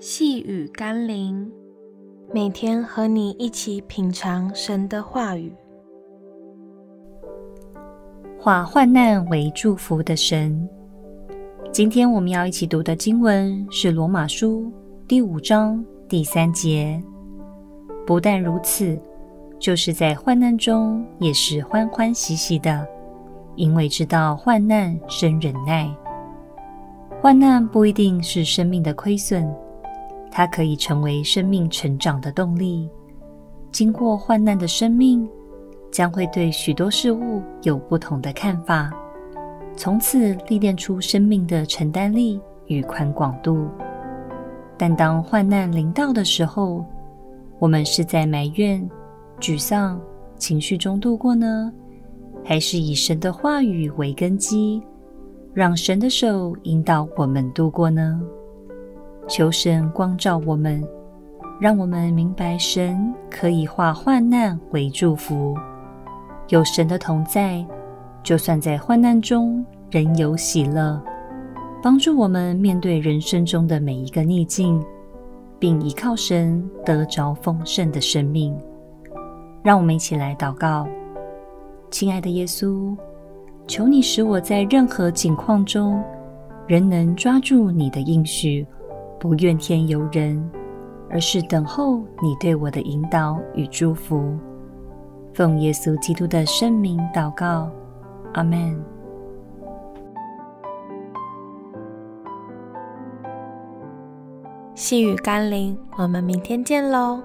细雨甘霖，每天和你一起品尝神的话语，化患难为祝福的神。今天我们要一起读的经文是罗马书第五章第三节。不但如此，就是在患难中也是欢欢喜喜的，因为知道患难生忍耐。患难不一定是生命的亏损。它可以成为生命成长的动力。经过患难的生命，将会对许多事物有不同的看法，从此历练出生命的承担力与宽广度。但当患难临到的时候，我们是在埋怨、沮丧、情绪中度过呢，还是以神的话语为根基，让神的手引导我们度过呢？求神光照我们，让我们明白神可以化患难为祝福。有神的同在，就算在患难中仍有喜乐，帮助我们面对人生中的每一个逆境，并依靠神得着丰盛的生命。让我们一起来祷告：亲爱的耶稣，求你使我在任何境况中，仍能抓住你的应许。不怨天尤人，而是等候你对我的引导与祝福。奉耶稣基督的圣名祷告，阿门。细雨甘霖，我们明天见喽。